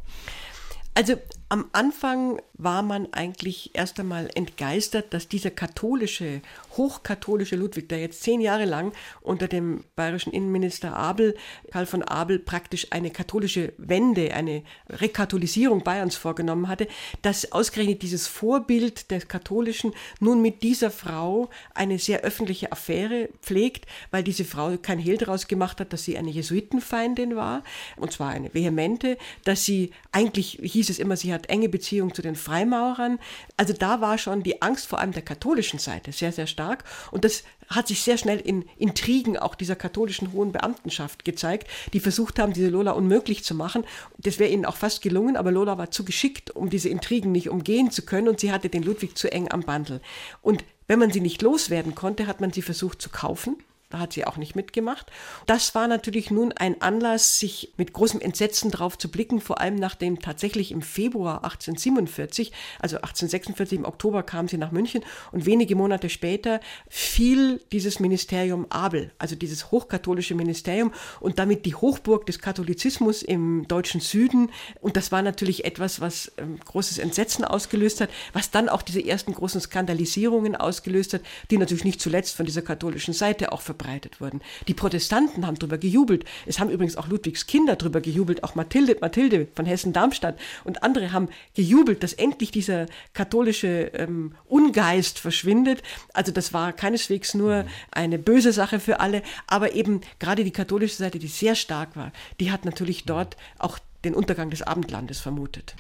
Also am Anfang war man eigentlich erst einmal entgeistert, dass dieser katholische, hochkatholische Ludwig, der jetzt zehn Jahre lang unter dem bayerischen Innenminister Abel, Karl von Abel, praktisch eine katholische Wende, eine Rekatholisierung Bayerns vorgenommen hatte, dass ausgerechnet dieses Vorbild des Katholischen nun mit dieser Frau eine sehr öffentliche Affäre pflegt, weil diese Frau kein Hehl daraus gemacht hat, dass sie eine Jesuitenfeindin war, und zwar eine vehemente, dass sie eigentlich hieß es immer, sie hat enge Beziehung zu den Freimaurern. Also da war schon die Angst vor allem der katholischen Seite sehr, sehr stark. Und das hat sich sehr schnell in Intrigen auch dieser katholischen hohen Beamtenschaft gezeigt, die versucht haben, diese Lola unmöglich zu machen. Das wäre ihnen auch fast gelungen, aber Lola war zu geschickt, um diese Intrigen nicht umgehen zu können und sie hatte den Ludwig zu eng am Bandel. Und wenn man sie nicht loswerden konnte, hat man sie versucht zu kaufen da hat sie auch nicht mitgemacht. Das war natürlich nun ein Anlass, sich mit großem Entsetzen drauf zu blicken, vor allem nachdem tatsächlich im Februar 1847, also 1846 im Oktober kam sie nach München und wenige Monate später fiel dieses Ministerium Abel, also dieses hochkatholische Ministerium und damit die Hochburg des Katholizismus im deutschen Süden. Und das war natürlich etwas, was ähm, großes Entsetzen ausgelöst hat, was dann auch diese ersten großen Skandalisierungen ausgelöst hat, die natürlich nicht zuletzt von dieser katholischen Seite auch verbreitet verbreitet wurden. Die Protestanten haben darüber gejubelt. Es haben übrigens auch Ludwigs Kinder darüber gejubelt, auch Mathilde, Mathilde von Hessen-Darmstadt und andere haben gejubelt, dass endlich dieser katholische ähm, Ungeist verschwindet. Also das war keineswegs nur eine böse Sache für alle, aber eben gerade die katholische Seite, die sehr stark war, die hat natürlich dort auch den Untergang des Abendlandes vermutet.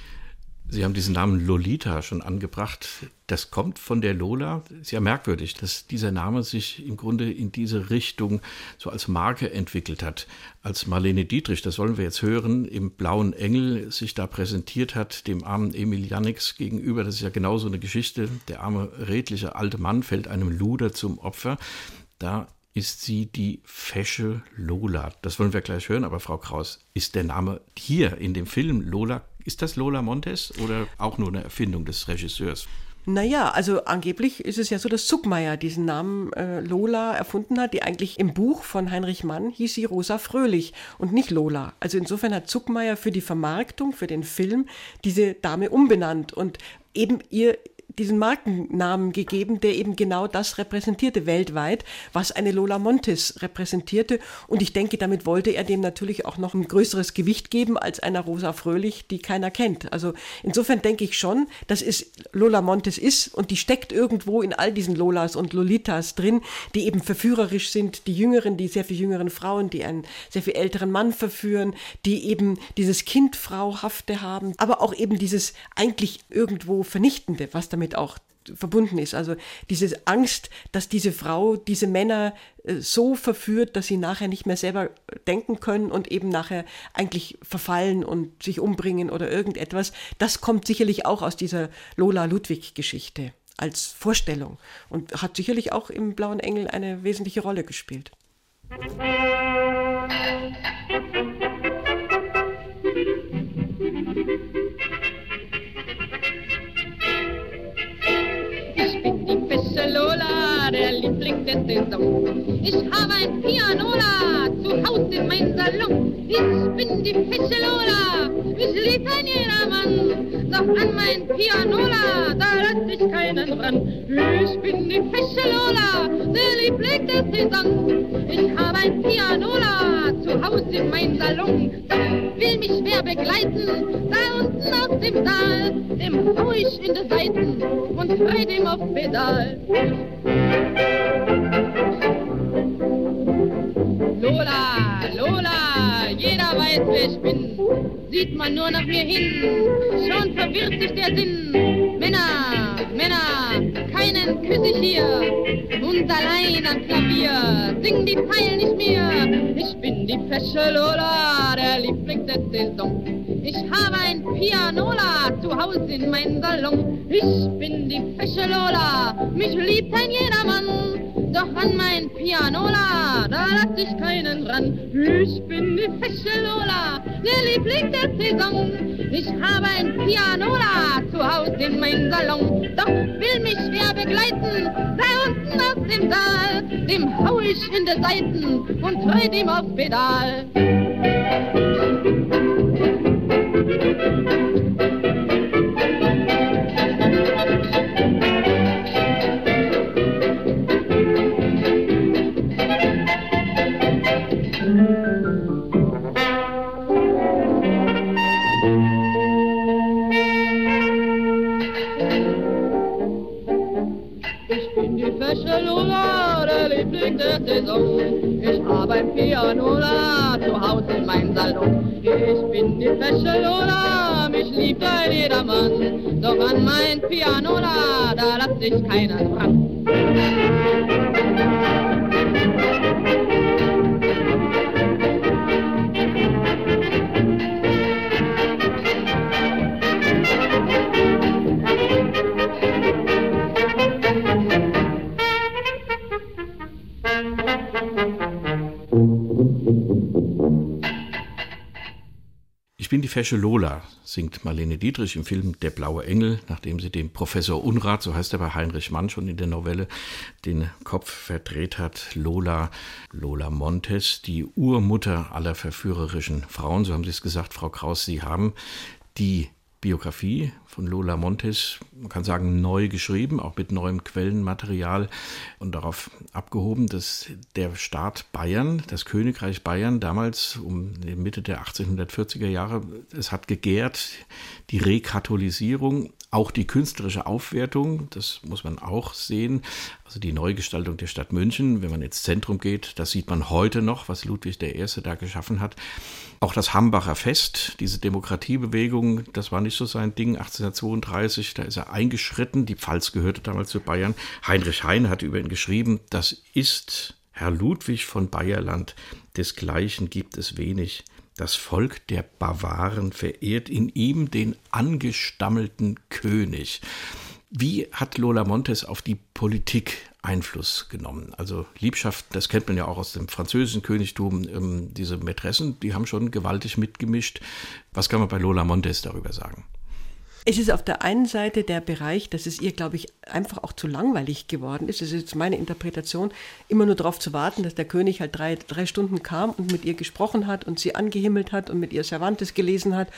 Sie haben diesen Namen Lolita schon angebracht. Das kommt von der Lola. Sehr merkwürdig, dass dieser Name sich im Grunde in diese Richtung so als Marke entwickelt hat. Als Marlene Dietrich, das wollen wir jetzt hören, im Blauen Engel sich da präsentiert hat, dem armen Emil Jannix gegenüber. Das ist ja genau so eine Geschichte. Der arme, redliche alte Mann fällt einem Luder zum Opfer. Da ist sie die fesche Lola. Das wollen wir gleich hören, aber Frau Kraus, ist der Name hier in dem Film Lola ist das Lola Montes oder auch nur eine Erfindung des Regisseurs? Naja, also angeblich ist es ja so, dass Zuckmeier diesen Namen äh, Lola erfunden hat, die eigentlich im Buch von Heinrich Mann hieß sie Rosa Fröhlich und nicht Lola. Also insofern hat Zuckmeier für die Vermarktung, für den Film diese Dame umbenannt und eben ihr diesen Markennamen gegeben, der eben genau das repräsentierte weltweit, was eine Lola Montes repräsentierte. Und ich denke, damit wollte er dem natürlich auch noch ein größeres Gewicht geben als einer Rosa Fröhlich, die keiner kennt. Also insofern denke ich schon, dass es Lola Montes ist und die steckt irgendwo in all diesen Lolas und Lolitas drin, die eben verführerisch sind, die jüngeren, die sehr viel jüngeren Frauen, die einen sehr viel älteren Mann verführen, die eben dieses Kindfrauhafte haben, aber auch eben dieses eigentlich irgendwo Vernichtende, was damit damit auch verbunden ist. Also diese Angst, dass diese Frau diese Männer äh, so verführt, dass sie nachher nicht mehr selber denken können und eben nachher eigentlich verfallen und sich umbringen oder irgendetwas, das kommt sicherlich auch aus dieser Lola Ludwig-Geschichte als Vorstellung und hat sicherlich auch im Blauen Engel eine wesentliche Rolle gespielt. der Saison. Ich habe ein Pianola zu Haus in mein Salon. Ich bin die Fische Lola, mich liebt ein jedermann. doch an mein Pianola, da lass ich keinen ran. Ich bin die fesche Lola, der Liebling der Saison. Ich habe ein Pianola zu Hause in meinem Salon. Doch will mich wer begleiten, da unten aus dem Saal, dem hau ich in die Seiten und frei dem auf Pedal. Lola, Lola, jeder weiß, wer ich bin. Sieht man nur nach mir hin, schon verwirrt sich der Sinn. Männer, Männer, keinen küsse ich hier. Und allein am Klavier singen die Zeilen nicht mehr. Ich bin die fesche Lola, der Liebling der Saison. Ich habe ein Pianola zu Hause in meinem Salon. Ich bin die fesche Lola, mich liebt ein jedermann. Doch an mein Pianola, da lass ich keinen ran. Ich bin die fesche Lola, der Liebling der Saison. Ich habe ein Pianola zu Hause in meinem Salon. Doch will mich wer begleiten, da unten aus dem Saal, dem hau ich in die Seiten und treut ihm auf Pedal. Ich bin die fesche Lola, mich liebt ein jedermann. Doch an mein Pianola, da lass ich keinen ran. Fesche Lola, singt Marlene Dietrich im Film Der blaue Engel, nachdem sie dem Professor Unrat, so heißt er bei Heinrich Mann schon in der Novelle, den Kopf verdreht hat. Lola, Lola Montes, die Urmutter aller verführerischen Frauen, so haben Sie es gesagt, Frau Kraus. Sie haben die Biografie von Lola Montes, man kann sagen, neu geschrieben, auch mit neuem Quellenmaterial und darauf abgehoben, dass der Staat Bayern, das Königreich Bayern, damals um Mitte der 1840er Jahre, es hat gegärt, die Rekatholisierung, auch die künstlerische Aufwertung, das muss man auch sehen, also die Neugestaltung der Stadt München, wenn man ins Zentrum geht, das sieht man heute noch, was Ludwig I. da geschaffen hat. Auch das Hambacher Fest, diese Demokratiebewegung, das war nicht so sein Ding. 1832, da ist er eingeschritten. Die Pfalz gehörte damals zu Bayern. Heinrich Heine hat über ihn geschrieben, das ist Herr Ludwig von Bayerland, desgleichen gibt es wenig. Das Volk der Bawaren verehrt in ihm den angestammelten König. Wie hat Lola Montes auf die Politik Einfluss genommen? Also Liebschaft, das kennt man ja auch aus dem französischen Königtum, ähm, diese Mätressen, die haben schon gewaltig mitgemischt. Was kann man bei Lola Montes darüber sagen? Es ist auf der einen Seite der Bereich, dass es ihr, glaube ich, einfach auch zu langweilig geworden ist. Es ist jetzt meine Interpretation, immer nur darauf zu warten, dass der König halt drei, drei Stunden kam und mit ihr gesprochen hat und sie angehimmelt hat und mit ihr Cervantes gelesen hat.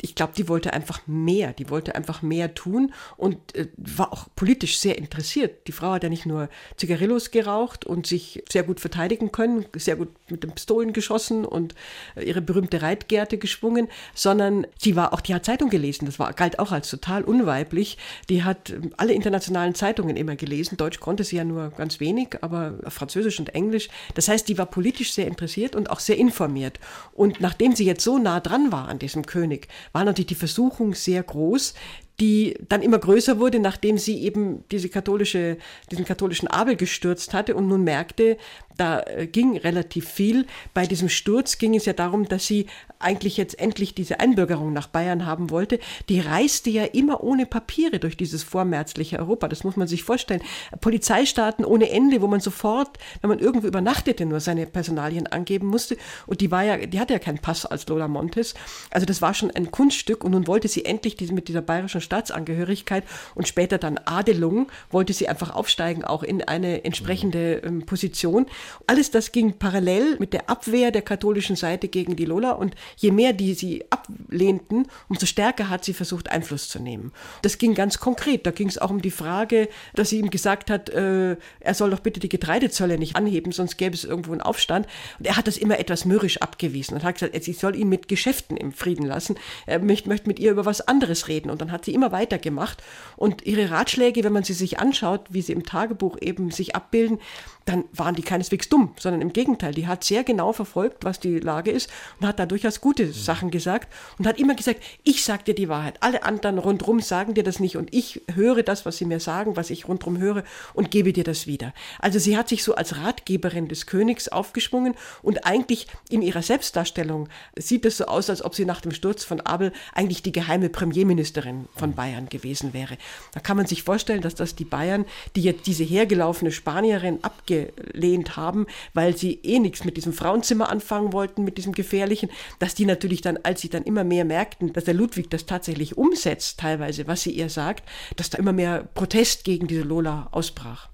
Ich glaube, die wollte einfach mehr, die wollte einfach mehr tun und äh, war auch politisch sehr interessiert. Die Frau hat ja nicht nur Zigarillos geraucht und sich sehr gut verteidigen können, sehr gut mit den Pistolen geschossen und äh, ihre berühmte Reitgerte geschwungen, sondern sie war auch, die hat Zeitung gelesen. Das war, galt auch als total unweiblich. Die hat äh, alle internationalen Zeitungen immer gelesen. Deutsch konnte sie ja nur ganz wenig, aber Französisch und Englisch. Das heißt, die war politisch sehr interessiert und auch sehr informiert. Und nachdem sie jetzt so nah dran war an diesem König, war natürlich die Versuchung sehr groß, die dann immer größer wurde, nachdem sie eben diese katholische, diesen katholischen Abel gestürzt hatte und nun merkte, da äh, ging relativ viel. Bei diesem Sturz ging es ja darum, dass sie eigentlich jetzt endlich diese Einbürgerung nach Bayern haben wollte. Die reiste ja immer ohne Papiere durch dieses vormärzliche Europa. Das muss man sich vorstellen. Polizeistaaten ohne Ende, wo man sofort, wenn man irgendwo übernachtete, nur seine Personalien angeben musste. Und die war ja, die hatte ja keinen Pass als Lola Montes. Also das war schon ein Kunststück. Und nun wollte sie endlich diese, mit dieser bayerischen Staatsangehörigkeit und später dann Adelung, wollte sie einfach aufsteigen, auch in eine entsprechende ähm, Position. Alles das ging parallel mit der Abwehr der katholischen Seite gegen die Lola und je mehr die sie ablehnten, umso stärker hat sie versucht, Einfluss zu nehmen. Das ging ganz konkret. Da ging es auch um die Frage, dass sie ihm gesagt hat, äh, er soll doch bitte die Getreidezölle nicht anheben, sonst gäbe es irgendwo einen Aufstand. Und er hat das immer etwas mürrisch abgewiesen und hat gesagt, ich soll ihn mit Geschäften im Frieden lassen. Er möchte, mit ihr über was anderes reden. Und dann hat sie immer weitergemacht. Und ihre Ratschläge, wenn man sie sich anschaut, wie sie im Tagebuch eben sich abbilden, dann waren die keineswegs dumm, sondern im Gegenteil, die hat sehr genau verfolgt, was die Lage ist und hat da durchaus gute Sachen gesagt und hat immer gesagt, ich sage dir die Wahrheit, alle anderen rundherum sagen dir das nicht und ich höre das, was sie mir sagen, was ich rundherum höre und gebe dir das wieder. Also sie hat sich so als Ratgeberin des Königs aufgeschwungen und eigentlich in ihrer Selbstdarstellung sieht es so aus, als ob sie nach dem Sturz von Abel eigentlich die geheime Premierministerin von Bayern gewesen wäre. Da kann man sich vorstellen, dass das die Bayern, die jetzt diese hergelaufene Spanierin abgeben, abgelehnt haben, weil sie eh nichts mit diesem Frauenzimmer anfangen wollten, mit diesem gefährlichen, dass die natürlich dann, als sie dann immer mehr merkten, dass der Ludwig das tatsächlich umsetzt, teilweise, was sie ihr sagt, dass da immer mehr Protest gegen diese Lola ausbrach.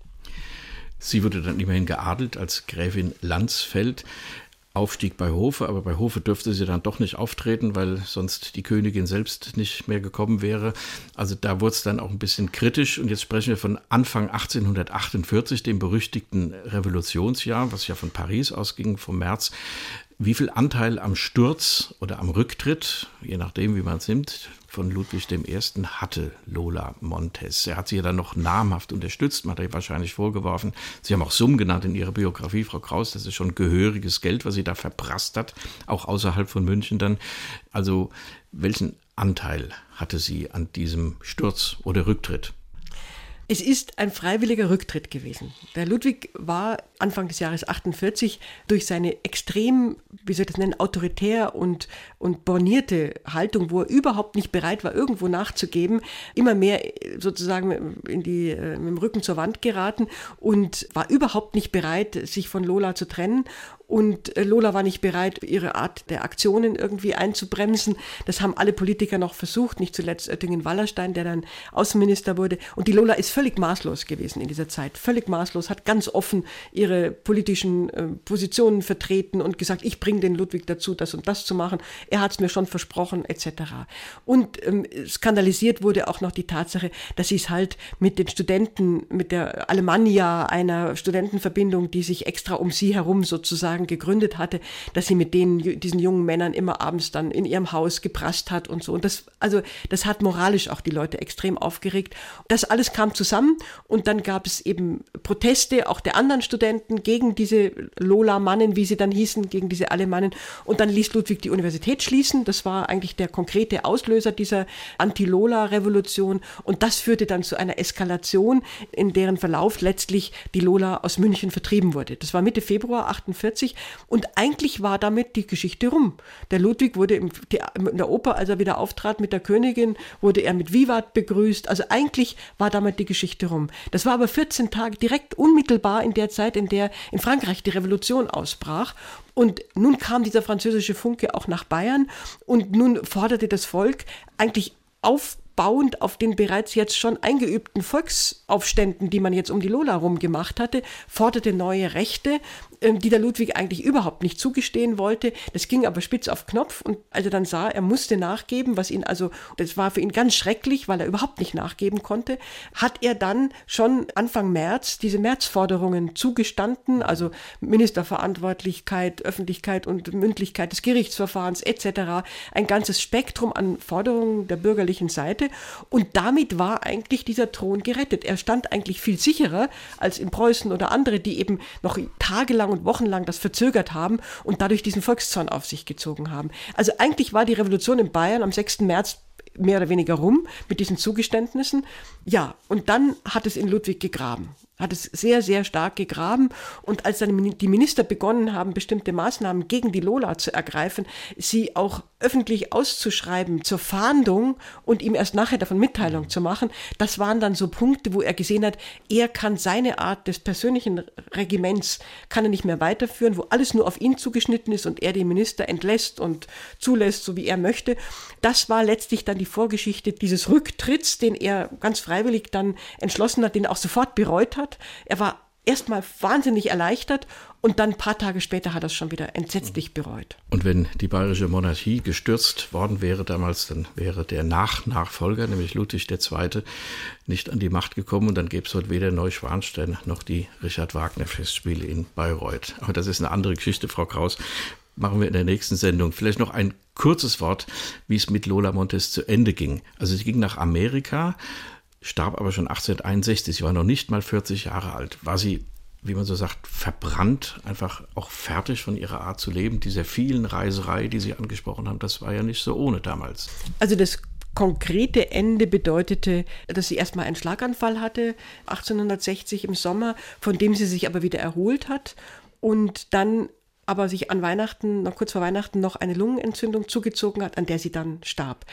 Sie wurde dann immerhin geadelt als Gräfin Landsfeld. Aufstieg bei Hofe, aber bei Hofe dürfte sie dann doch nicht auftreten, weil sonst die Königin selbst nicht mehr gekommen wäre. Also da wurde es dann auch ein bisschen kritisch und jetzt sprechen wir von Anfang 1848, dem berüchtigten Revolutionsjahr, was ja von Paris ausging, vom März. Wie viel Anteil am Sturz oder am Rücktritt, je nachdem, wie man es nimmt, von Ludwig I. hatte Lola Montes. Er hat sie ja dann noch namhaft unterstützt, man hat ihr wahrscheinlich vorgeworfen. Sie haben auch Summen genannt in ihrer Biografie, Frau Kraus. Das ist schon gehöriges Geld, was sie da verprasst hat, auch außerhalb von München dann. Also, welchen Anteil hatte sie an diesem Sturz oder Rücktritt? Es ist ein freiwilliger Rücktritt gewesen. Der Ludwig war Anfang des Jahres 48 durch seine extrem, wie soll ich das nennen, autoritär und, und bornierte Haltung, wo er überhaupt nicht bereit war, irgendwo nachzugeben, immer mehr sozusagen in die, äh, mit dem Rücken zur Wand geraten und war überhaupt nicht bereit, sich von Lola zu trennen und äh, Lola war nicht bereit, ihre Art der Aktionen irgendwie einzubremsen. Das haben alle Politiker noch versucht, nicht zuletzt Oettingen-Wallerstein, der dann Außenminister wurde. Und die Lola ist völlig maßlos gewesen in dieser Zeit. Völlig maßlos, hat ganz offen ihre politischen äh, Positionen vertreten und gesagt, ich bringe den Ludwig dazu, das und das zu machen. Er hat es mir schon versprochen, etc. Und ähm, skandalisiert wurde auch noch die Tatsache, dass sie es halt mit den Studenten, mit der Alemannia, einer Studentenverbindung, die sich extra um sie herum sozusagen sozusagen gegründet hatte, dass sie mit denen, diesen jungen Männern immer abends dann in ihrem Haus geprasst hat und so. Und das, also, das hat moralisch auch die Leute extrem aufgeregt. Das alles kam zusammen und dann gab es eben Proteste auch der anderen Studenten gegen diese Lola-Mannen, wie sie dann hießen, gegen diese Alemannen. Und dann ließ Ludwig die Universität schließen. Das war eigentlich der konkrete Auslöser dieser Anti-Lola-Revolution. Und das führte dann zu einer Eskalation, in deren Verlauf letztlich die Lola aus München vertrieben wurde. Das war Mitte Februar 48 1940 und eigentlich war damit die Geschichte rum. Der Ludwig wurde im, in der Oper, als er wieder auftrat mit der Königin, wurde er mit Vivat begrüßt. Also eigentlich war damit die Geschichte rum. Das war aber 14 Tage direkt unmittelbar in der Zeit, in der in Frankreich die Revolution ausbrach. Und nun kam dieser französische Funke auch nach Bayern und nun forderte das Volk eigentlich auf bauend auf den bereits jetzt schon eingeübten Volksaufständen, die man jetzt um die Lola rum gemacht hatte, forderte neue Rechte, die der Ludwig eigentlich überhaupt nicht zugestehen wollte. Das ging aber spitz auf Knopf und als er dann sah, er musste nachgeben, was ihn also, das war für ihn ganz schrecklich, weil er überhaupt nicht nachgeben konnte, hat er dann schon Anfang März diese Märzforderungen zugestanden, also Ministerverantwortlichkeit, Öffentlichkeit und Mündlichkeit des Gerichtsverfahrens etc. Ein ganzes Spektrum an Forderungen der bürgerlichen Seite und damit war eigentlich dieser Thron gerettet. Er stand eigentlich viel sicherer als in Preußen oder andere, die eben noch tagelang und wochenlang das verzögert haben und dadurch diesen Volkszorn auf sich gezogen haben. Also eigentlich war die Revolution in Bayern am 6. März mehr oder weniger rum mit diesen Zugeständnissen. Ja, und dann hat es in Ludwig gegraben. Hat es sehr, sehr stark gegraben. Und als dann die Minister begonnen haben, bestimmte Maßnahmen gegen die Lola zu ergreifen, sie auch öffentlich auszuschreiben zur Fahndung und ihm erst nachher davon Mitteilung zu machen, das waren dann so Punkte, wo er gesehen hat, er kann seine Art des persönlichen Regiments, kann er nicht mehr weiterführen, wo alles nur auf ihn zugeschnitten ist und er den Minister entlässt und zulässt, so wie er möchte. Das war letztlich dann die Vorgeschichte dieses Rücktritts, den er ganz freiwillig dann entschlossen hat, den er auch sofort bereut hat. Er war erstmal wahnsinnig erleichtert und dann ein paar Tage später hat er es schon wieder entsetzlich bereut. Und wenn die bayerische Monarchie gestürzt worden wäre damals, dann wäre der Nachnachfolger, nämlich Ludwig II., nicht an die Macht gekommen und dann gäbe es heute weder Neuschwanstein noch die Richard Wagner Festspiele in Bayreuth. Aber das ist eine andere Geschichte, Frau Kraus. Machen wir in der nächsten Sendung. Vielleicht noch ein kurzes Wort, wie es mit Lola Montes zu Ende ging. Also sie ging nach Amerika, starb aber schon 1861. Sie war noch nicht mal 40 Jahre alt. War sie wie man so sagt, verbrannt, einfach auch fertig von ihrer Art zu leben, dieser vielen Reiserei, die Sie angesprochen haben, das war ja nicht so ohne damals. Also das konkrete Ende bedeutete, dass sie erstmal einen Schlaganfall hatte, 1860 im Sommer, von dem sie sich aber wieder erholt hat und dann aber sich an Weihnachten, noch kurz vor Weihnachten, noch eine Lungenentzündung zugezogen hat, an der sie dann starb.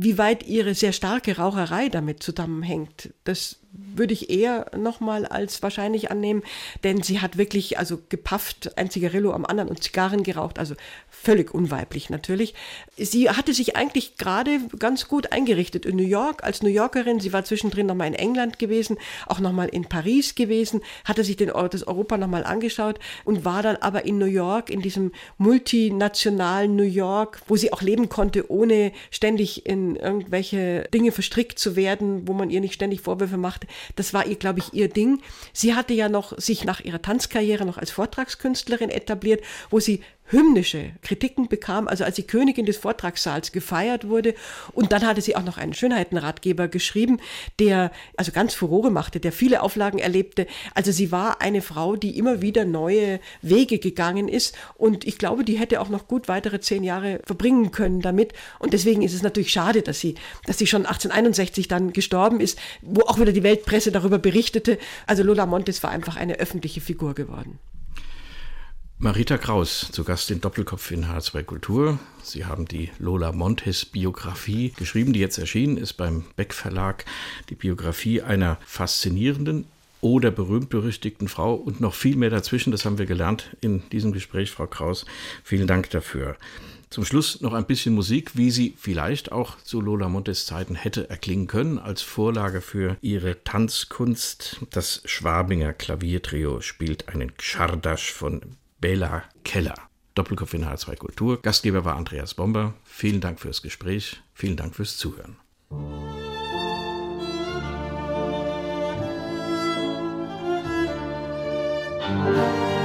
Wie weit ihre sehr starke Raucherei damit zusammenhängt, das würde ich eher nochmal als wahrscheinlich annehmen, denn sie hat wirklich also gepafft, ein Zigarillo am anderen und Zigarren geraucht, also völlig unweiblich natürlich. Sie hatte sich eigentlich gerade ganz gut eingerichtet in New York als New Yorkerin. Sie war zwischendrin nochmal in England gewesen, auch nochmal in Paris gewesen, hatte sich den Ort des Europa nochmal angeschaut und war dann aber in New York, in diesem multinationalen New York, wo sie auch leben konnte, ohne ständig in irgendwelche Dinge verstrickt zu werden, wo man ihr nicht ständig Vorwürfe machte. Das war ihr, glaube ich, ihr Ding. Sie hatte ja noch sich nach ihrer Tanzkarriere noch als Vortragskünstlerin etabliert, wo sie hymnische Kritiken bekam, also als die Königin des Vortragssaals gefeiert wurde. Und dann hatte sie auch noch einen Schönheitenratgeber geschrieben, der also ganz Furore machte, der viele Auflagen erlebte. Also sie war eine Frau, die immer wieder neue Wege gegangen ist. Und ich glaube, die hätte auch noch gut weitere zehn Jahre verbringen können damit. Und deswegen ist es natürlich schade, dass sie, dass sie schon 1861 dann gestorben ist, wo auch wieder die Weltpresse darüber berichtete. Also Lola Montes war einfach eine öffentliche Figur geworden. Marita Kraus, zu Gast in Doppelkopf in H2 Kultur. Sie haben die Lola Montes Biografie geschrieben, die jetzt erschienen ist beim Beck Verlag. Die Biografie einer faszinierenden oder berühmt-berüchtigten Frau und noch viel mehr dazwischen. Das haben wir gelernt in diesem Gespräch, Frau Kraus. Vielen Dank dafür. Zum Schluss noch ein bisschen Musik, wie sie vielleicht auch zu Lola Montes Zeiten hätte erklingen können, als Vorlage für ihre Tanzkunst. Das Schwabinger Klaviertrio spielt einen Czardasch von Bela Keller. Doppelkopf in H2 Kultur. Gastgeber war Andreas Bomber. Vielen Dank fürs Gespräch. Vielen Dank fürs Zuhören. Musik